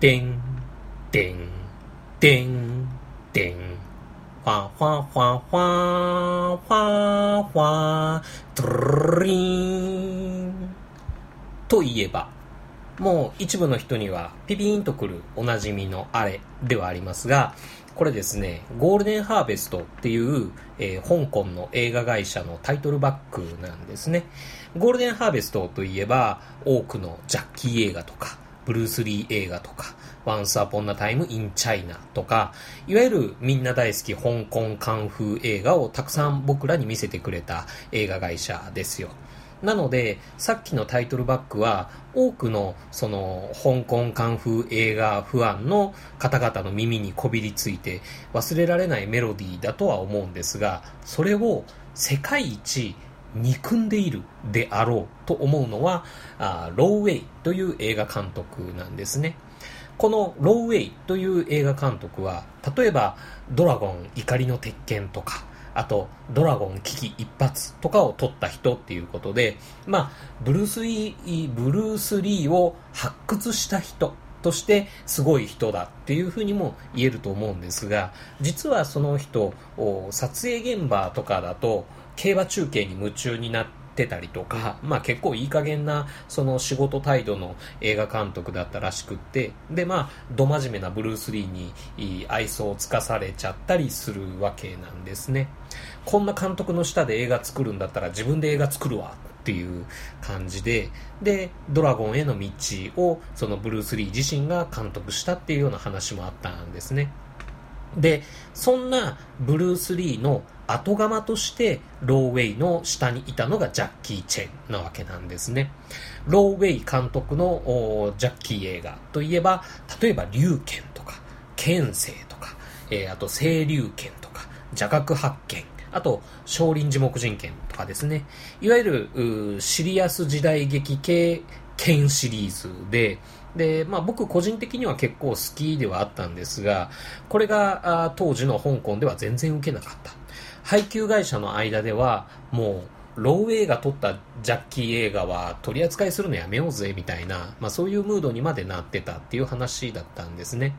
てん、てん、てん、てん。ファファファファファファトゥリーンといえばもう一部の人にはピピーンとくるおなじみのあれではありますがこれですねゴールデンハーベストっていう、えー香港の映画会社のタイトルバックなんですねゴールデンハーベストといえば多くのジャッキー映画とかブルース・リー映画とか、Once Upon a Time in China とか、いわゆるみんな大好き香港カンフー映画をたくさん僕らに見せてくれた映画会社ですよ。なので、さっきのタイトルバックは、多くの、その、香港カンフー映画不安の方々の耳にこびりついて、忘れられないメロディーだとは思うんですが、それを世界一憎んでいるであろうと思うのは、あーローウェイという映画監督なんですね。このローウェイという映画監督は、例えば、ドラゴン怒りの鉄拳とか、あと、ドラゴン危機一発とかを撮った人っていうことで、まあ、ブルース・リー、ブルース・リーを発掘した人としてすごい人だっていうふうにも言えると思うんですが、実はその人、撮影現場とかだと、競馬中継に夢中になってたりとか、まあ結構いい加減なその仕事態度の映画監督だったらしくって、でまあ、ど真面目なブルース・リーに愛想をつかされちゃったりするわけなんですね。こんな監督の下で映画作るんだったら自分で映画作るわっていう感じで、で、ドラゴンへの道をそのブルース・リー自身が監督したっていうような話もあったんですね。で、そんなブルース・リーの後釜としてローウェイの下にいたのがジャッキー・チェンなわけなんですね。ローウェイ監督のジャッキー映画といえば、例えば龍剣とか、剣聖とか、えーあと清流剣とか、邪覚発見、あと少林寺木人剣とかですね。いわゆるシリアス時代劇系剣シリーズで、で、まあ僕個人的には結構好きではあったんですが、これが当時の香港では全然受けなかった。配給会社の間では、もう、ロー映画撮ったジャッキー映画は取り扱いするのやめようぜみたいな、まあそういうムードにまでなってたっていう話だったんですね。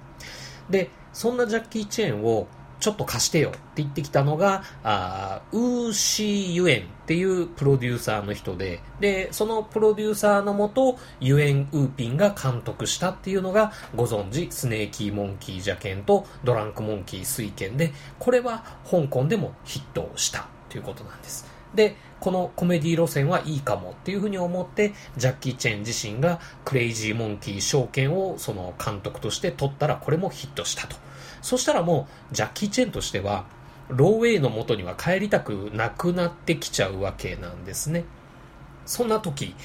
で、そんなジャッキー・チェーンをちょっと貸してよって言ってきたのが、あーウーシー・ユエンっていうプロデューサーの人で、で、そのプロデューサーのもと、ユエン・ウーピンが監督したっていうのが、ご存知、スネーキー・モンキー・ジャケンとドランク・モンキー・スイケンで、これは香港でもヒットをしたということなんです。で、このコメディ路線はいいかもっていうふうに思って、ジャッキー・チェン自身がクレイジー・モンキー証券をその監督として取ったらこれもヒットしたと。そしたらもう、ジャッキー・チェンとしては、ローウェイの元には帰りたくなくなってきちゃうわけなんですね。そんな時、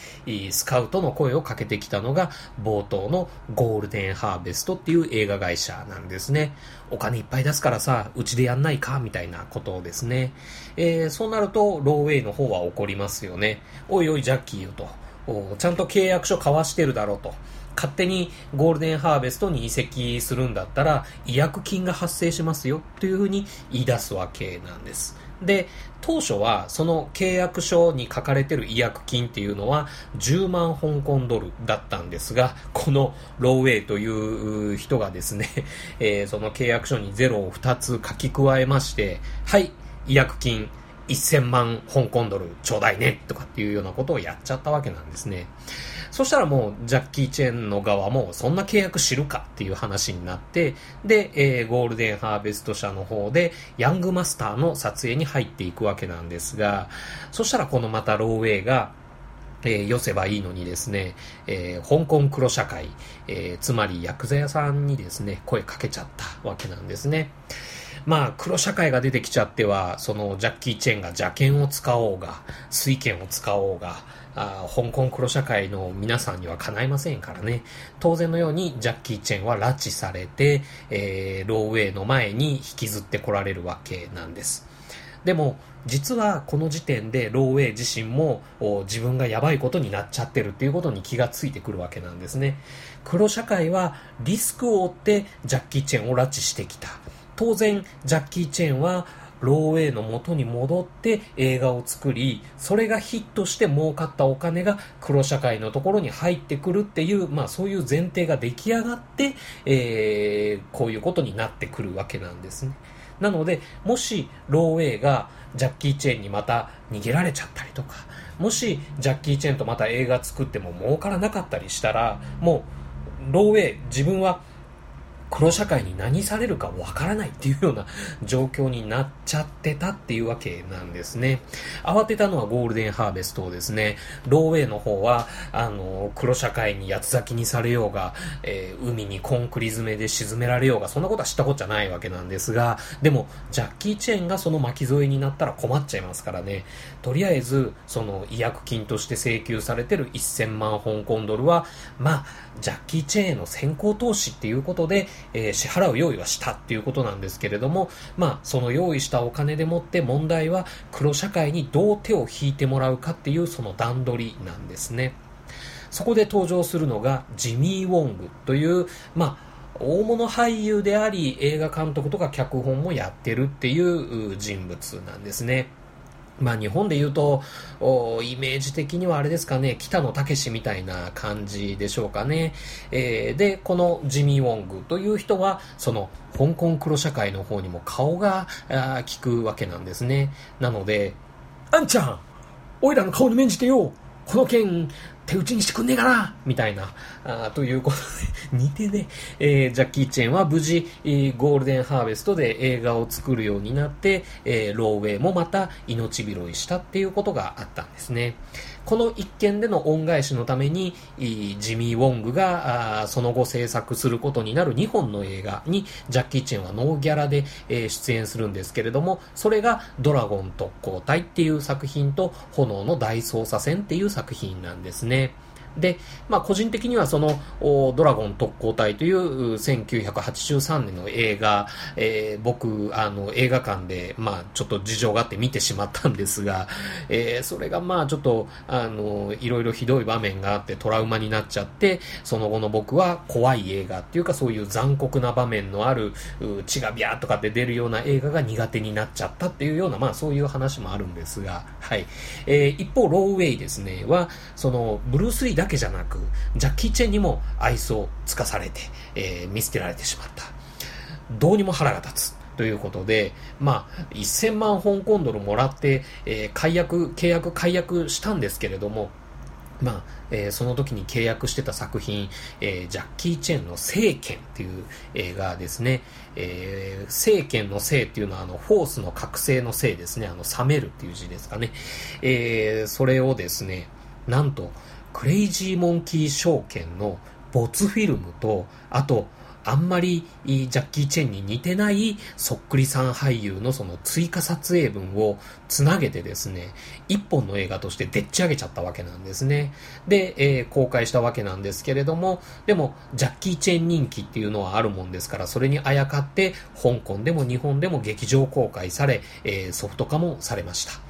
スカウトの声をかけてきたのが冒頭のゴールデンハーベストっていう映画会社なんですね。お金いっぱい出すからさ、うちでやんないかみたいなことですね。えー、そうなると、ローウェイの方は怒りますよね。おいおい、ジャッキーよと。ちゃんと契約書交わしてるだろうと。勝手にゴールデンハーベストに移籍するんだったら違約金が発生しますよというふうに言い出すわけなんです。で、当初はその契約書に書かれてる違約金っていうのは10万香港ドルだったんですが、このローウェイという人がですね、えーその契約書にゼロを2つ書き加えまして、はい、違約金1000万香港ドルちょうだいねとかっていうようなことをやっちゃったわけなんですね。そしたらもうジャッキー・チェンの側もそんな契約知るかっていう話になって、で、えーゴールデンハーベスト社の方でヤングマスターの撮影に入っていくわけなんですが、そしたらこのまたローウェイがえー、寄せばいいのにですね、えー香港黒社会、えーつまりヤクザ屋さんにですね、声かけちゃったわけなんですね。まあ、黒社会が出てきちゃっては、そのジャッキー・チェンが邪剣を使おうが、水剣を使おうが、あ香港黒社会の皆さんにはかないませんからね。当然のようにジャッキー・チェンは拉致されて、えーローウェイの前に引きずってこられるわけなんです。でも、実はこの時点でローウェイ自身も自分がやばいことになっちゃってるっていうことに気がついてくるわけなんですね。黒社会はリスクを負ってジャッキー・チェンを拉致してきた。当然、ジャッキー・チェンはローウェイの元に戻って映画を作り、それがヒットして儲かったお金が黒社会のところに入ってくるっていう、まあそういう前提が出来上がって、えー、こういうことになってくるわけなんですね。なので、もしローウェイがジャッキー・チェーンにまた逃げられちゃったりとか、もしジャッキー・チェーンとまた映画作っても儲からなかったりしたら、もうローウェイ自分は黒社会に何されるかわからないっていうような状況になっちゃってたっていうわけなんですね。慌てたのはゴールデンハーベストですね。ローウェイの方は、あの、黒社会に八つ咲きにされようが、えー、海にコンクリ詰めで沈められようが、そんなことは知ったことじゃないわけなんですが、でも、ジャッキー・チェンがその巻き添えになったら困っちゃいますからね。とりあえず、その違約金として請求されてる1000万香港ドルは、まあ、ジャッキー・チェーンへの先行投資っていうことで、えー、支払う用意はしたっていうことなんですけれども、まあ、その用意したお金でもって問題は黒社会にどう手を引いてもらうかっていうその段取りなんですね。そこで登場するのがジミー・ウォングという、まあ、大物俳優であり映画監督とか脚本もやってるっていう人物なんですね。まあ日本で言うと、イメージ的にはあれですかね、北野武みたいな感じでしょうかね。えー、で、このジミー・ウォングという人は、その香港黒社会の方にも顔が効くわけなんですね。なので、あんちゃんおいらの顔に免じてよこの件、手打ちにしてくんねえかなみたいな、あということで似てね、えー、ジャッキー・チェンは無事、えー、ゴールデンハーベストで映画を作るようになって、えー、ローウェイもまた命拾いしたっていうことがあったんですね。この一件での恩返しのために、ジミー・ウォングがその後制作することになる2本の映画にジャッキー・チェンはノーギャラで、出演するんですけれども、それがドラゴン特攻隊っていう作品と炎の大捜査線っていう作品なんですね。で、まあ、個人的にはその、ドラゴン特攻隊という1983年の映画、えー、僕、あの、映画館で、まあ、ちょっと事情があって見てしまったんですが、えー、それがまあ、ちょっと、あの、いろいろひどい場面があってトラウマになっちゃって、その後の僕は怖い映画っていうかそういう残酷な場面のある、血がビャーとかって出るような映画が苦手になっちゃったっていうような、まあ、そういう話もあるんですが、はい。えー、一方、ローウェイですね、は、その、ブルース・リーだだけじゃなく、ジャッキー・チェンにも愛想をつかされて、えー、見捨てられてしまった。どうにも腹が立つ。ということで、まあ、1000万香港ドルもらって、えー、解約、契約解約したんですけれども、まあ、えー、その時に契約してた作品、えー、ジャッキー・チェンの聖剣っていう映画ですね。えー、聖剣の聖っていうのはあの、フォースの覚醒の聖ですね。あの、冷めるっていう字ですかね。えー、それをですね、なんと、クレイジーモンキー証券の没フィルムと、あと、あんまりジャッキー・チェンに似てないそっくりさん俳優のその追加撮影分をつなげてですね、一本の映画としてでっち上げちゃったわけなんですね。で、えー、公開したわけなんですけれども、でも、ジャッキー・チェン人気っていうのはあるもんですから、それにあやかって、香港でも日本でも劇場公開され、えー、ソフト化もされました。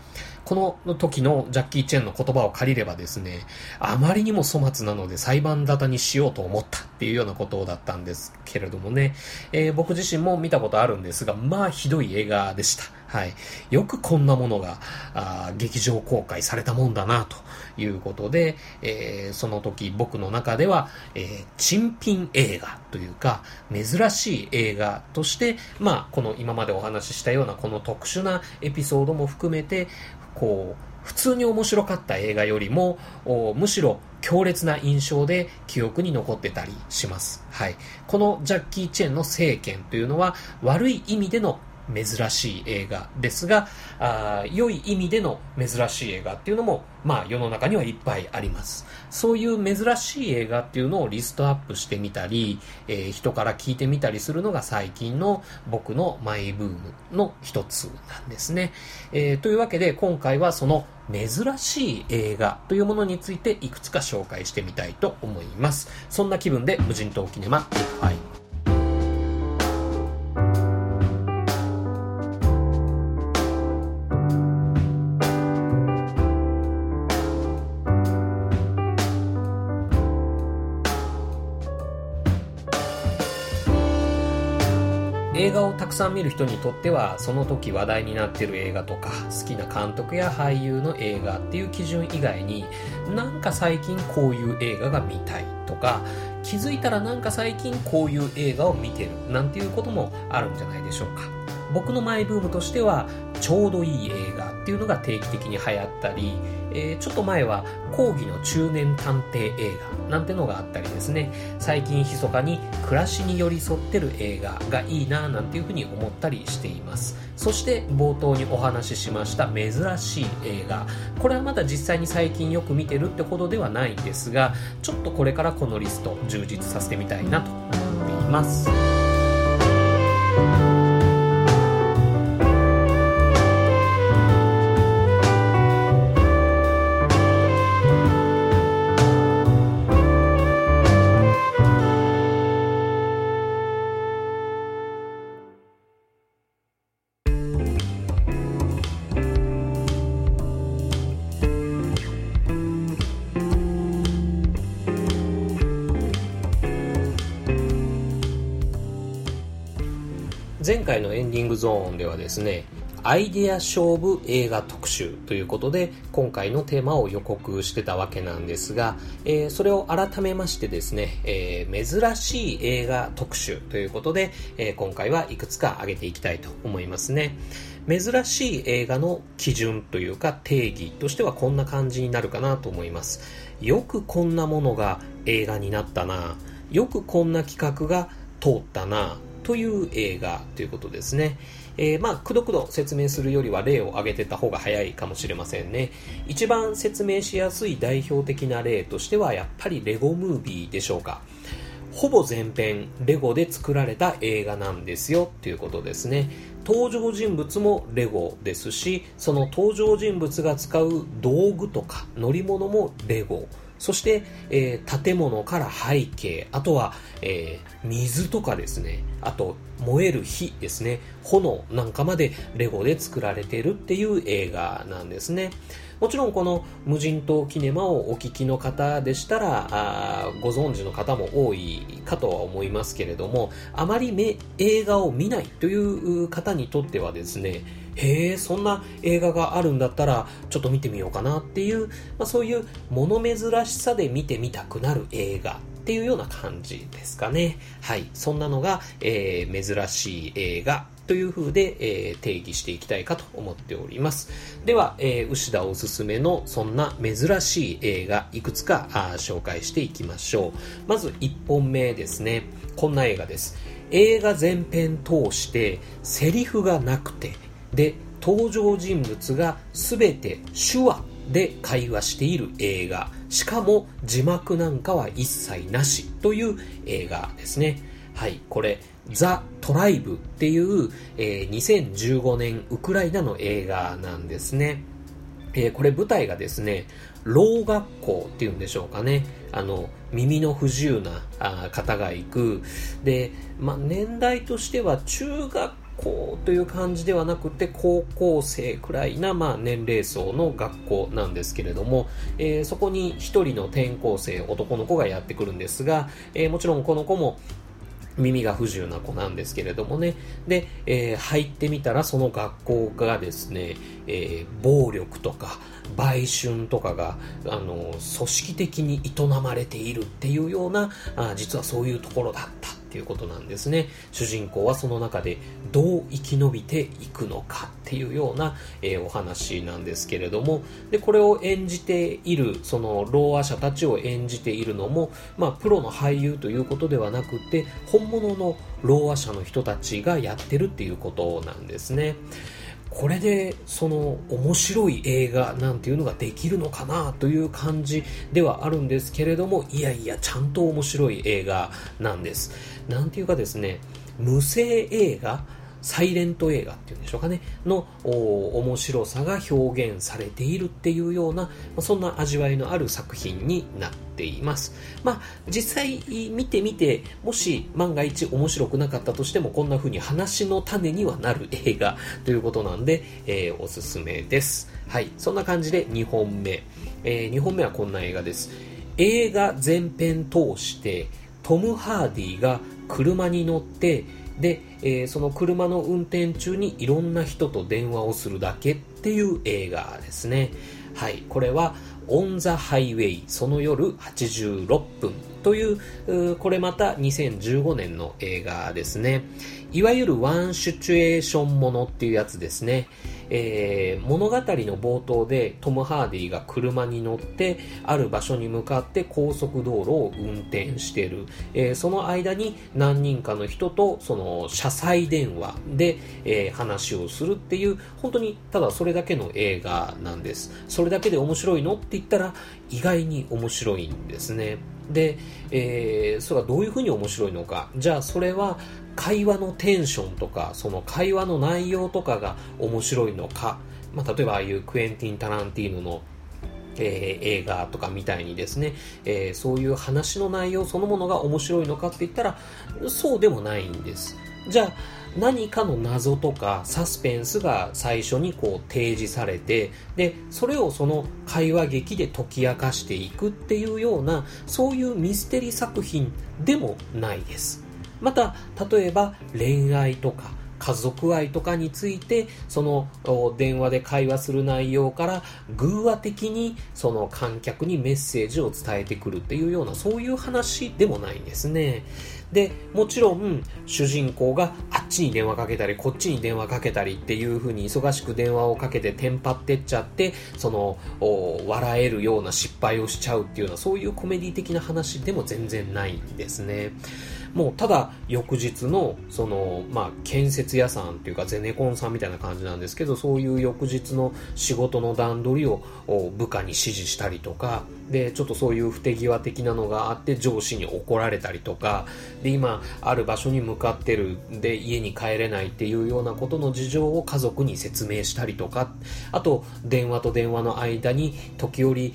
この時のジャッキー・チェンの言葉を借りればですね、あまりにも粗末なので裁判沙汰にしようと思ったっていうようなことだったんですけれどもね、えー、僕自身も見たことあるんですが、まあひどい映画でした。はい。よくこんなものが、あ劇場公開されたもんだな、ということで、えー、その時僕の中では、えー、珍品映画というか、珍しい映画として、まあ、この今までお話ししたようなこの特殊なエピソードも含めて、こう、普通に面白かった映画よりも、むしろ強烈な印象で記憶に残ってたりします。はい。このジャッキー・チェンの政権というのは悪い意味での珍しい映画ですが、あ良い意味での珍しい映画っていうのも、まあ世の中にはいっぱいあります。そういう珍しい映画っていうのをリストアップしてみたり、えー、人から聞いてみたりするのが最近の僕のマイブームの一つなんですね。えー、というわけで今回はその珍しい映画というものについていくつか紹介してみたいと思います。そんな気分で無人島キネマいっぱい。さん見る人にとってはその時話題になってる映画とか好きな監督や俳優の映画っていう基準以外になんか最近こういう映画が見たいとか気づいたらなんか最近こういう映画を見てるなんていうこともあるんじゃないでしょうか。僕のマイブームとしてはちょうどいい映画っていうのが定期的に流行ったりえー、ちょっと前は講義の中年探偵映画なんてのがあったりですね。最近密かに暮らしに寄り添ってる映画がいいななんていうふうに思ったりしています。そして冒頭にお話ししました珍しい映画。これはまだ実際に最近よく見てるってほどではないんですがちょっとこれからこのリスト充実させてみたいなと思っています。ンディングゾーンではですねアイデア勝負映画特集ということで今回のテーマを予告してたわけなんですが、えー、それを改めましてですね、えー、珍しい映画特集ということで、えー、今回はいくつか挙げていきたいと思いますね。珍しい映画の基準というか定義としてはこんな感じになるかなと思います。よくこんなものが映画になったな。よくこんな企画が通ったな。という映画ということですね。えー、まあ、くどくど説明するよりは例を挙げてた方が早いかもしれませんね。一番説明しやすい代表的な例としては、やっぱりレゴムービーでしょうか。ほぼ全編レゴで作られた映画なんですよっていうことですね。登場人物もレゴですし、その登場人物が使う道具とか乗り物もレゴ。そして、えー、建物から背景、あとは、えー、水とかですね、あと燃える火ですね、炎なんかまでレゴで作られているっていう映画なんですね。もちろんこの無人島キネマをお聞きの方でしたらあご存知の方も多いかとは思いますけれどもあまり映画を見ないという方にとってはですねへえそんな映画があるんだったらちょっと見てみようかなっていう、まあ、そういう物珍しさで見てみたくなる映画っていうような感じですかね。はい。そんなのが、えー、珍しい映画という風で、えー、定義していきたいかと思っております。では、えー、牛田おすすめのそんな珍しい映画いくつかあ紹介していきましょう。まず1本目ですね。こんな映画です。映画全編通してセリフがなくて、で、登場人物が全て手話で会話している映画。しかも字幕なんかは一切なしという映画ですね。はい、これ、ザ・トライブっていう、えー、2015年ウクライナの映画なんですね。えー、これ舞台がですね、老学校っていうんでしょうかね。あの、耳の不自由なあ方が行く。で、まあ、年代としては中学校という感じではなくて高校生くらいな、まあ、年齢層の学校なんですけれども、えー、そこに一人の転校生男の子がやってくるんですが、えー、もちろんこの子も耳が不自由な子なんですけれどもね。で、えー、入ってみたらその学校がですね、えー、暴力とか売春とかが、あの、組織的に営まれているっていうような、あ実はそういうところだったっていうことなんですね。主人公はその中でどう生き延びていくのかっていうような、えー、お話なんですけれども、で、これを演じている、その、ろうあ者たちを演じているのも、まあ、プロの俳優ということではなくて、本物のろうあ者の人たちがやってるっていうことなんですね。これでその面白い映画なんていうのができるのかなという感じではあるんですけれどもいやいやちゃんと面白い映画なんです。なんていうかですね無声映画サイレント映画っていうんでしょうかね、の面白さが表現されているっていうような、そんな味わいのある作品になっています。まあ、実際見てみて、もし万が一面白くなかったとしても、こんな風に話の種にはなる映画ということなんで、えー、おすすめです。はい、そんな感じで2本目。えー、2本目はこんな映画です。映画全編通して、トム・ハーディが車に乗ってで、えー、その車の運転中にいろんな人と電話をするだけっていう映画ですね。はい、これはオン・ザ・ハイウェイその夜86分というこれまた2015年の映画ですね。いわゆるワンシチュエーションものっていうやつですね。えー、物語の冒頭でトム・ハーディが車に乗ってある場所に向かって高速道路を運転してる、えー、その間に何人かの人とその車載電話で、えー、話をするっていう本当にただそれだけの映画なんです。それだけで面白いのって言ったら意外に面白いんですね。で、えー、それはどういうふうに面白いのか。じゃあそれは会話のテンションとかその会話の内容とかが面白いのか、まあ、例えばああいうクエンティン・タランティーノのえー、映画とかみたいにですね、えー、そういう話の内容そのものが面白いのかって言ったらそうでもないんです。じゃあ何かの謎とかサスペンスが最初にこう提示されてでそれをその会話劇で解き明かしていくっていうようなそういうミステリー作品でもないです。また例えば恋愛とか家族愛とかについてその電話で会話する内容から偶話的にその観客にメッセージを伝えてくるっていうようなそういう話でもないんですね。でもちろん主人公があっちに電話かけたりこっちに電話かけたりっていう風に忙しく電話をかけてテンパってっちゃってその笑えるような失敗をしちゃうっていうようなそういうコメディ的な話でも全然ないんですね。もうただ翌日のその、まあ、建設屋さんっていうかゼネコンさんみたいな感じなんですけどそういう翌日の仕事の段取りを部下に指示したりとかでちょっとそういう不手際的なのがあって上司に怒られたりとかで今ある場所に向かってるで家に帰れないっていうようなことの事情を家族に説明したりとかあと電話と電話の間に時折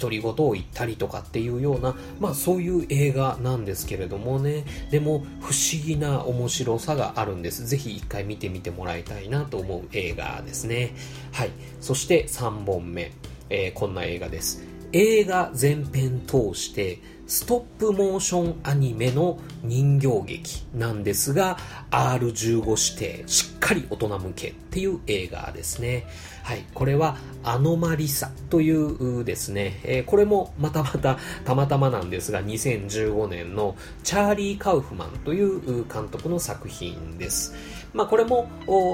独り言を言ったりとかっていうようなまあそういう映画なんですけれどもね。でも不思議な面白さがあるんです。ぜひ一回見てみてもらいたいなと思う映画ですね。はい。そして3本目、えー、こんな映画です。映画全編通してストップモーションアニメの人形劇なんですが R15 指定しっかり大人向けっていう映画ですねはい、これはアノマリサというですね、えー、これもまたまたたまたまなんですが2015年のチャーリー・カウフマンという監督の作品です。まあ、これも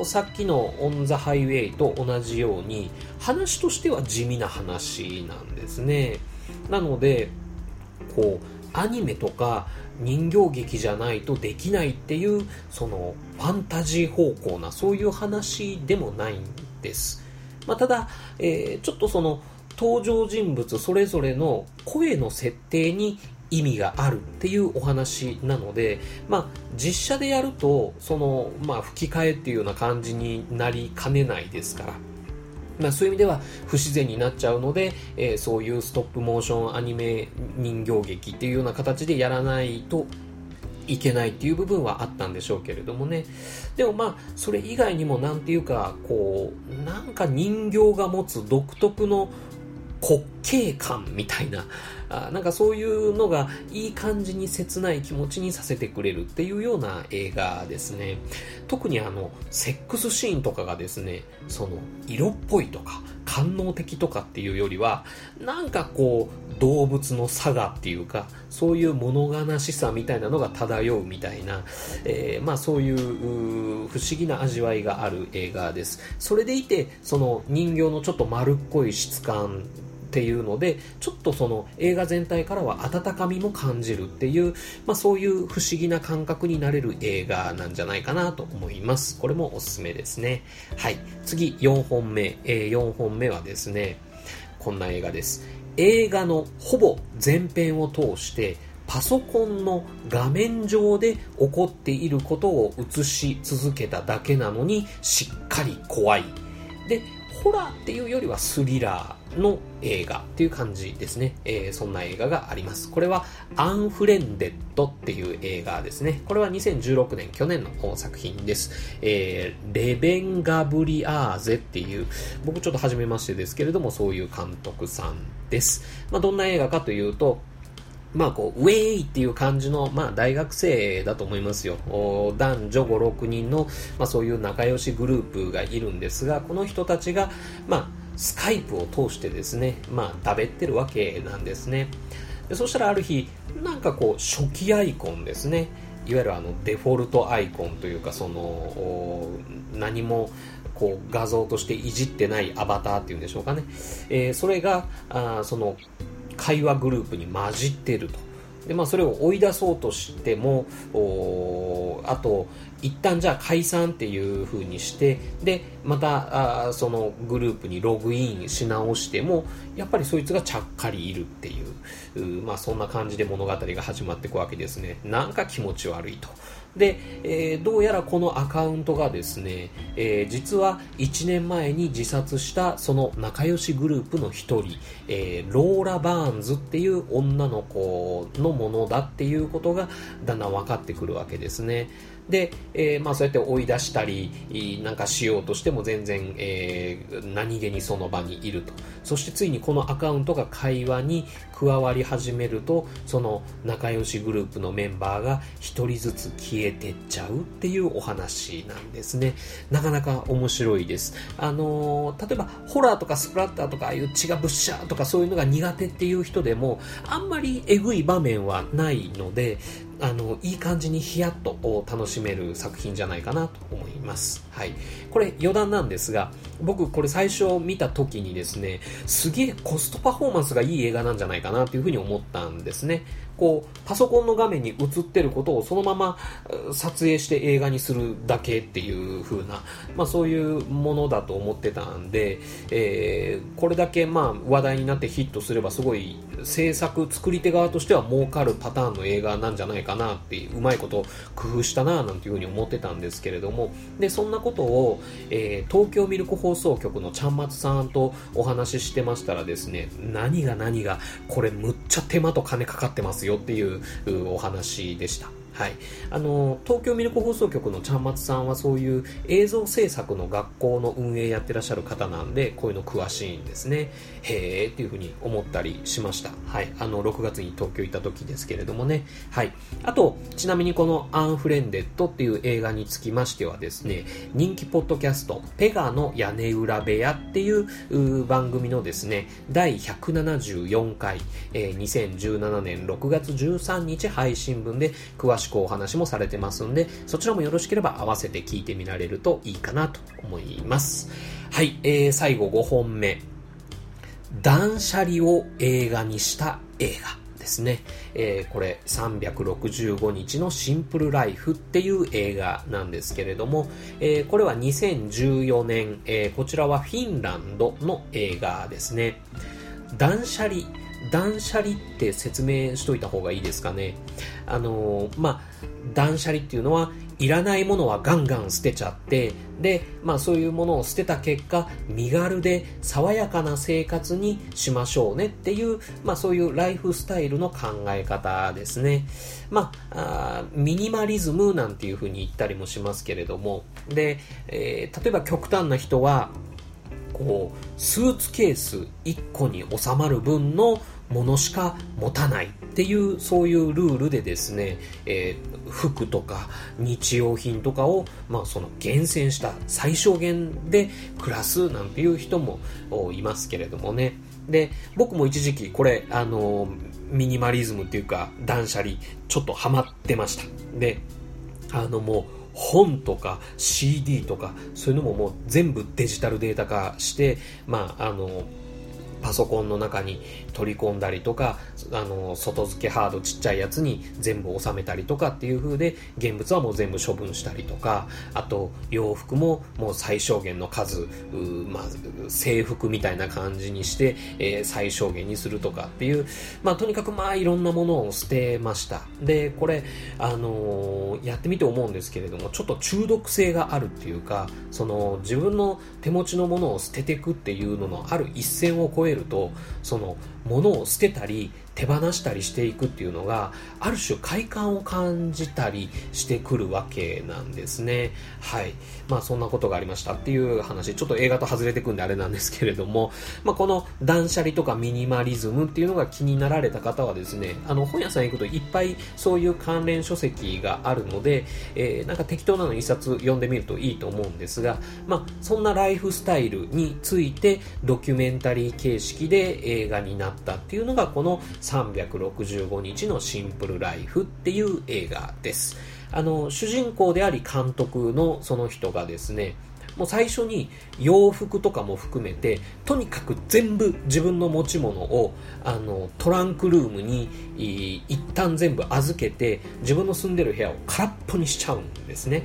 さっきのオン・ザ・ハイウェイと同じように話としては地味な話なんですね。なので、こう、アニメとか人形劇じゃないとできないっていうそのファンタジー方向なそういう話でもないんです。まあ、ただ、えー、ちょっとその登場人物それぞれの声の設定に意味があるっていうお話なので、まあ、実写でやるとその、まあ、吹き替えっていうような感じになりかねないですから。まあ、そういう意味では不自然になっちゃうので、えー、そういうストップモーションアニメ人形劇っていうような形でやらないといけないっていう部分はあったんでしょうけれどもね。でもまあ、それ以外にもなんていうか、こう、なんか人形が持つ独特の滑稽感みたいな、あなんかそういうのがいい感じに切ない気持ちにさせてくれるっていうような映画ですね。特にあの、セックスシーンとかがですね、その、色っぽいとか、官能的とかっていうよりは、なんかこう、動物の差がっていうか、そういう物悲しさみたいなのが漂うみたいな、えー、まあそういう不思議な味わいがある映画です。それでいて、その人形のちょっと丸っこい質感っていうのでちょっとその映画全体からは温かみも感じるっていう、まあ、そういう不思議な感覚になれる映画なんじゃないかなと思います。これもおすすめですね。はい。次4本目、えー、4本目はですねこんな映画です。映画のほぼ全編を通してパソコンの画面上で起こっていることを映し続けただけなのにしっかり怖い。でホラーっていうよりはスリラーの映画っていう感じですね、えー、そんな映画があります。これはアンフレンデッドっていう映画ですね。これは2016年去年の作品です、えー、レベン・ガブリアーゼっていう僕ちょっと初めましてですけれどもそういう監督さんです、まあ、どんな映画かというとまあこう、ウェイっていう感じの、まあ大学生だと思いますよ。男女5、6人の、まあそういう仲良しグループがいるんですが、この人たちが、まあ、スカイプを通してですね、まあ、だべってるわけなんですね。でそしたらある日、なんかこう、初期アイコンですね。いわゆるあのデフォルトアイコンというか、その、何もこう画像としていじってないアバターっていうんでしょうかね。えー、それが、あその会話グループに混じってると。でまあ、それを追い出そうとしてもあと一旦じゃあ解散っていう風にしてでまたあそのグループにログインし直してもやっぱりそいつがちゃっかりいるっていうまあ、そんな感じで物語が始まっていくわけですねなんか気持ち悪いとで、えー、どうやらこのアカウントがですね、えー、実は1年前に自殺したその仲良しグループの1人、えー、ローラ・バーンズっていう女の子のものだっていうことがだんだん分かってくるわけですね。で、えー、まあそうやって追い出したりなんかしようとしても全然、えー、何気にその場にいるとそしてついにこのアカウントが会話に加わり始めるとその仲良しグループのメンバーが1人ずつ消えてっちゃうっていうお話なんですねなかなか面白いですあのー、例えばホラーとかスプラッターとかああいう血がブッシャーとかそういうのが苦手っていう人でもあんまりえぐい場面はないのであのいい感じにヒヤッと楽しめる作品じゃないかなと思います。はい。これ余談なんですが、僕これ最初見た時にですね、すげえコストパフォーマンスがいい映画なんじゃないかなというふうに思ったんですね。こう、パソコンの画面に映ってることをそのまま撮影して映画にするだけっていう風な、まあそういうものだと思ってたんで、えー、これだけまあ話題になってヒットすればすごい制作、作り手側としては儲かるパターンの映画なんじゃないかなってう、うまいこと工夫したななんていう風に思ってたんですけれども、で、そんなことを、えー、東京ミルク放送局のちゃんまつさんとお話ししてましたらですね、何が何が、これむっちゃ手間と金かかってますよっていうお話でした。はい、あの東京ミルク放送局のちゃんまつさんはそういう映像制作の学校の運営やってらっしゃる方なんでこういうの詳しいんですねへえっていうふうに思ったりしました。はい。あの6月に東京行った時ですけれどもね。はい。あとちなみにこのアンフレンデッドっていう映画につきましてはですね人気ポッドキャストペガの屋根裏部屋っていう番組のですね第174回、えー、2017年6月13日配信分で詳しくお話もされてますんで、そちらもよろしければ合わせて聞いてみられるといいかなと思います。はい、えー、最後5本目。断捨離を映画にした映画。ですね、えー、これ365日のシンプルライフっていう映画なんですけれども、えー、これは2014年、えー、こちらはフィンランドの映画ですね断捨離断捨離って説明しといた方がいいですかね。あの、まあ、断捨離っていうのは、いらないものはガンガン捨てちゃって、で、まあそういうものを捨てた結果、身軽で爽やかな生活にしましょうねっていう、まあそういうライフスタイルの考え方ですね。まあ、あミニマリズムなんていうふうに言ったりもしますけれども、で、えー、例えば極端な人は、こう、スーツケース1個に収まる分のものしか持たないっていうそういうルールでですね、えー、服とか日用品とかを、まあ、その厳選した最小限で暮らすなんていう人もいますけれどもね。で僕も一時期これあのミニマリズムっていうか断捨離ちょっとハマってました。であのもう本とか CD とかそういうのももう全部デジタルデータ化してまああのパソコンの中に取り込んだりとか、あの、外付けハードちっちゃいやつに全部収めたりとかっていう風で、現物はもう全部処分したりとか、あと、洋服ももう最小限の数、まあ、制服みたいな感じにして、えー、最小限にするとかっていう、まあ、とにかくまあ、いろんなものを捨てました。で、これ、あのー、やってみて思うんですけれども、ちょっと中毒性があるっていうか、その、自分の手持ちのものを捨てていくっていうののある一線を越えるとその物を捨てたり手放したりしていくっていうのがある種快感を感じたりしてくるわけなんですね。はい。まあそんなことがありましたっていう話。ちょっと映画と外れてくんであれなんですけれども、まあ、この断捨離とかミニマリズムっていうのが気になられた方はですねあの本屋さん行くといっぱいそういう関連書籍があるので、えー、なんか適当なの一冊読んでみるといいと思うんですが、まあ、そんなライフスタイルについてドキュメンタリー形式で映画になったっていうのがこの365日のシンプルライフっていう映画です。あの、主人公であり監督のその人がですね、もう最初に洋服とかも含めてとにかく全部自分の持ち物をあのトランクルームに一旦全部預けて自分の住んでる部屋を空っぽにしちゃうんですね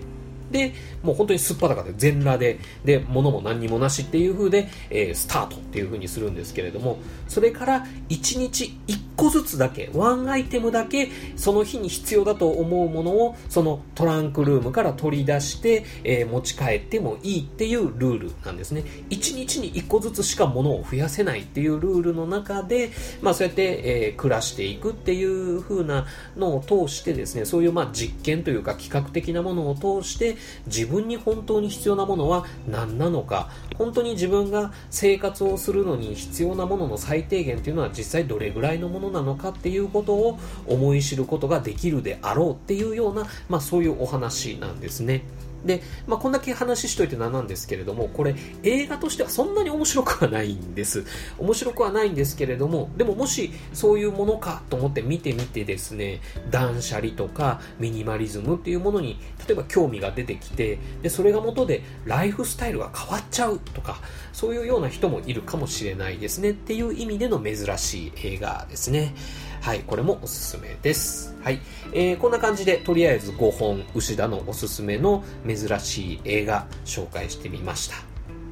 で、もう本当にすっぱだかで全裸で、で、物も何にもなしっていう風で、えー、スタートっていう風にするんですけれども、それから1日1個ずつだけ、ワンアイテムだけ、その日に必要だと思うものを、そのトランクルームから取り出して、えー、持ち帰ってもいいっていうルールなんですね。1日に1個ずつしか物を増やせないっていうルールの中で、まあそうやって、えー、暮らしていくっていう風なのを通してですね、そういうまあ実験というか企画的なものを通して、自分に本当に必要なものは何なのか本当に自分が生活をするのに必要なものの最低限というのは実際どれぐらいのものなのかっていうことを思い知ることができるであろうっていうような、まあ、そういうお話なんですね。で、まあ、こんだけ話しといてなんなんですけれども、これ映画としてはそんなに面白くはないんです。面白くはないんですけれども、でももしそういうものかと思って見てみてですね、断捨離とかミニマリズムっていうものに、例えば興味が出てきて、で、それが元でライフスタイルが変わっちゃうとか、そういうような人もいるかもしれないですねっていう意味での珍しい映画ですね。はい、これもおすすめです。はい、えー、こんな感じで、とりあえず5本、牛田のおすすめの珍しい映画、紹介してみました。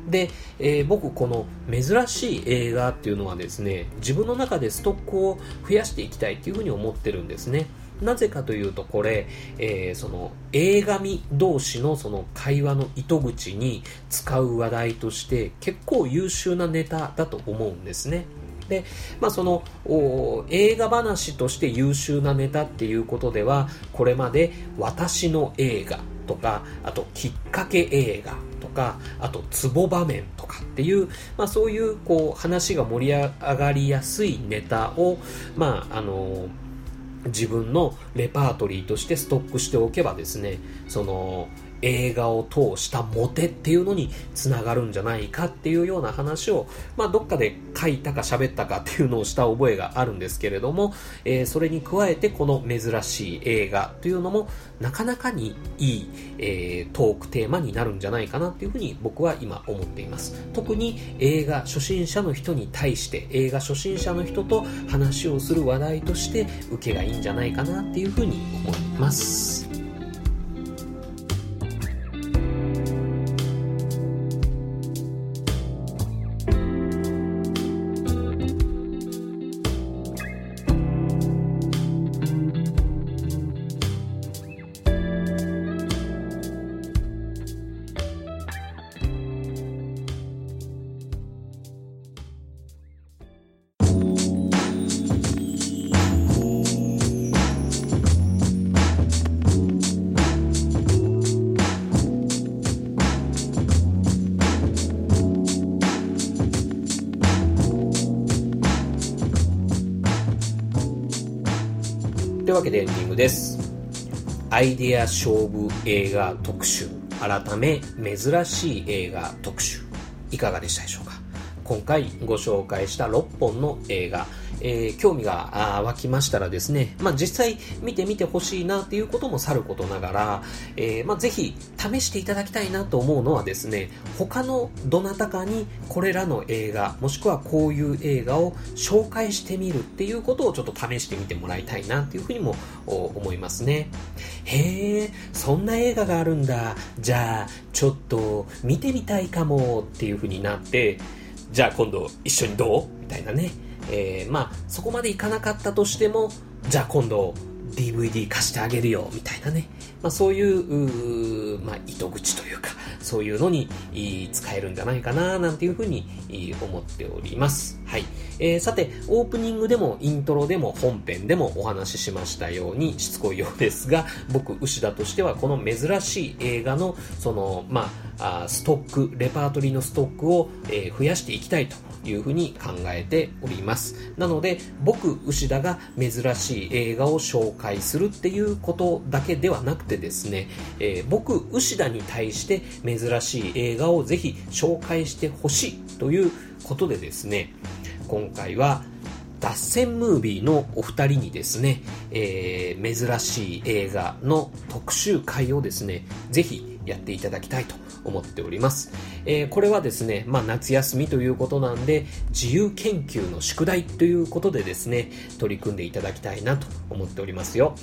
で、えー、僕この珍しい映画っていうのはですね、自分の中でストックを増やしていきたいっていうふうに思ってるんですね。なぜかというとこれ、えー、その映画見同士のその会話の糸口に使う話題として結構優秀なネタだと思うんですね。で、まあ、その映画話として優秀なネタっていうことではこれまで「私の映画」とかあと「きっかけ映画」とかあと「ツボ場面」とかっていう、まあ、そういうこう話が盛り上がりやすいネタを、まああの自分のレパートリーとしてストックしておけばですねその映画を通したモテっていうのにつながるんじゃないかっていうような話を、まあ、どっかで書いたか喋ったかっていうのをした覚えがあるんですけれども、えー、それに加えてこの珍しい映画というのもなかなかにいい、えー、トークテーマになるんじゃないかなっていうふうに僕は今思っています。特に映画初心者の人に対して映画初心者の人と話をする話題として受けがいいんじゃないかなっていうふうに思います。アイデア勝負映画特集、改め珍しい映画特集、いかがでしたでしょう？今回ご紹介した6本の映画、えー、興味が湧きましたらですね、まあ、実際見てみてほしいなっていうこともさることながら、えー、まあ、ぜひ試していただきたいなと思うのはですね、他のどなたかにこれらの映画、もしくはこういう映画を紹介してみるっていうことをちょっと試してみてもらいたいなっていうふうにも思いますね。へえ、そんな映画があるんだ。じゃあ、ちょっと見てみたいかもっていうふうになって、じゃあ今度一緒にどう？みたいなね。えー、まあ、そこまでいかなかったとしても、じゃあ今度 DVD 貸してあげるよ、みたいなね。まあ、そういうう、まあ、糸口というか、そういうのに使えるんじゃないかな、なんていうふうに思っております。はい。えー、さて、オープニングでもイントロでも本編でもお話ししましたように、しつこいようですが、僕、牛田としてはこの珍しい映画の、その、まあ、あストック、レパートリーのストックを、えー、増やしていきたいというふうに考えております。なので、僕、牛田が珍しい映画を紹介するっていうことだけではなくてですね、えー、僕、牛田に対して珍しい映画をぜひ紹介してほしいということでですね、今回は脱線ムービーのお二人にですね、えー、珍しい映画の特集会をですね、ぜひやっていただきたいと思っております。えー、これはですね、まあ夏休みということなんで、自由研究の宿題ということでですね、取り組んでいただきたいなと思っておりますよ。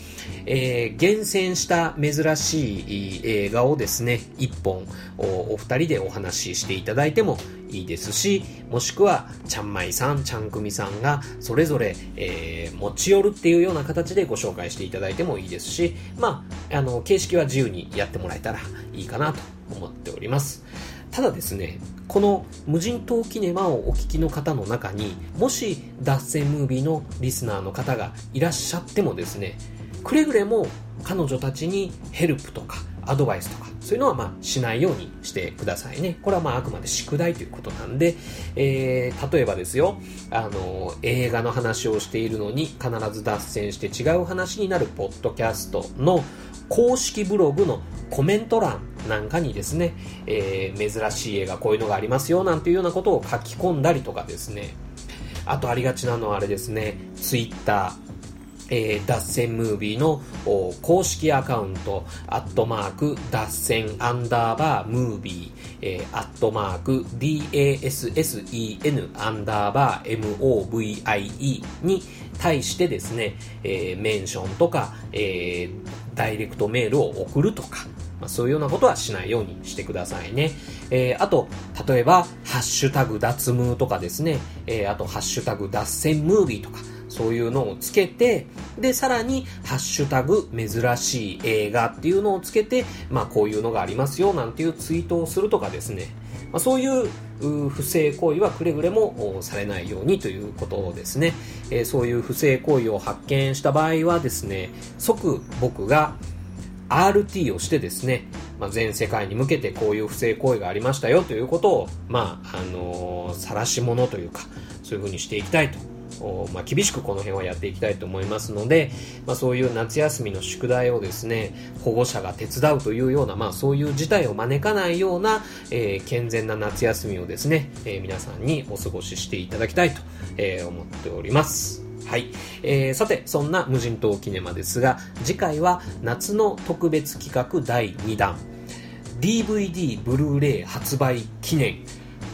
えー、厳選した珍しい映画をですね、1本お二人でお話ししていただいてもいいですし、もしくは、ちゃんまいさん、ちゃんくみさんが、それぞれ、えー、持ち寄るっていうような形でご紹介していただいてもいいですし、まあ、あの、形式は自由にやってもらえたらいいかなと思っております。ただですね、この無人島キネマをお聞きの方の中にもし脱線ムービーのリスナーの方がいらっしゃってもですねくれぐれも彼女たちにヘルプとかアドバイスとかそういうのはまあしないようにしてくださいね。これはまああくまで宿題ということなんで、えー、例えばですよ、あの、映画の話をしているのに必ず脱線して違う話になるポッドキャストの公式ブログのコメント欄なんかにですね、えー、珍しい映画こういうのがありますよなんていうようなことを書き込んだりとかですね、あとありがちなのはあれですね、ツイッター、えー、脱線ムービーの公式アカウント、アットマーク、脱線アンダーバームービー、えー、アットマーク、DASSEN アンダーバー MOVIE に対してですね、えー、メンションとか、えー、ダイレクトメールを送るとか、まあ、そういうようなことはしないようにしてくださいね。えー、あと、例えば、ハッシュタグ脱ムーとかですね、えー、あと、ハッシュタグ脱線ムービーとか、そういうのをつけて、で、さらに、ハッシュタグ、珍しい映画っていうのをつけて、まあ、こういうのがありますよ、なんていうツイートをするとかですね。まあ、そういう不正行為はくれぐれもされないようにということですね。えー、そういう不正行為を発見した場合はですね、即僕が RT をしてですね、まあ、全世界に向けてこういう不正行為がありましたよということを、まあ、あのー、晒し者というか、そういうふうにしていきたいとまあ、厳しくこの辺はやっていきたいと思いますので、まあ、そういう夏休みの宿題をですね保護者が手伝うというような、まあ、そういう事態を招かないような、えー、健全な夏休みをですね、えー、皆さんにお過ごししていただきたいと、えー、思っております。はい。えー、さて、そんな無人島キネマですが、次回は夏の特別企画第2弾、DVD ブルーレイ発売記念、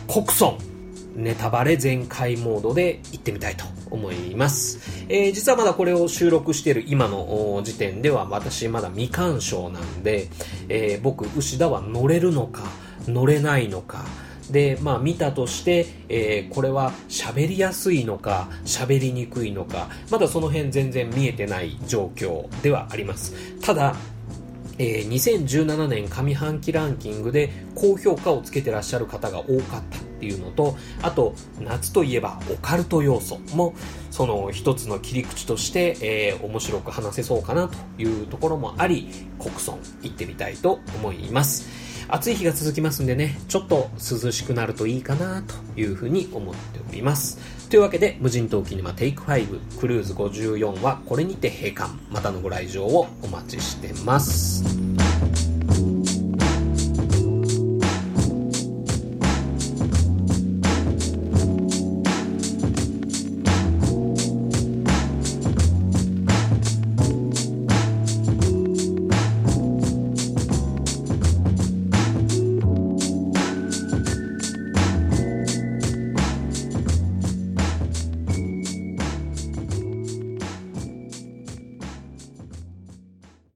コクソン、ネタバレ全開モードで行ってみたいと思います。えー、実はまだこれを収録している今の時点では私まだ未干渉なんで、えー、僕、牛田は乗れるのか、乗れないのか、で、まあ見たとして、えー、これは喋りやすいのか、喋りにくいのか、まだその辺全然見えてない状況ではあります。ただ、えー、2017年上半期ランキングで高評価をつけてらっしゃる方が多かったっていうのと、あと、夏といえばオカルト要素も、その一つの切り口として、えー、面白く話せそうかなというところもあり、コクソン行ってみたいと思います。暑い日が続きますんでね、ちょっと涼しくなるといいかなというふうに思っております。というわけで、無人島キネマテイク5クルーズ54はこれにて閉館。またのご来場をお待ちしてます。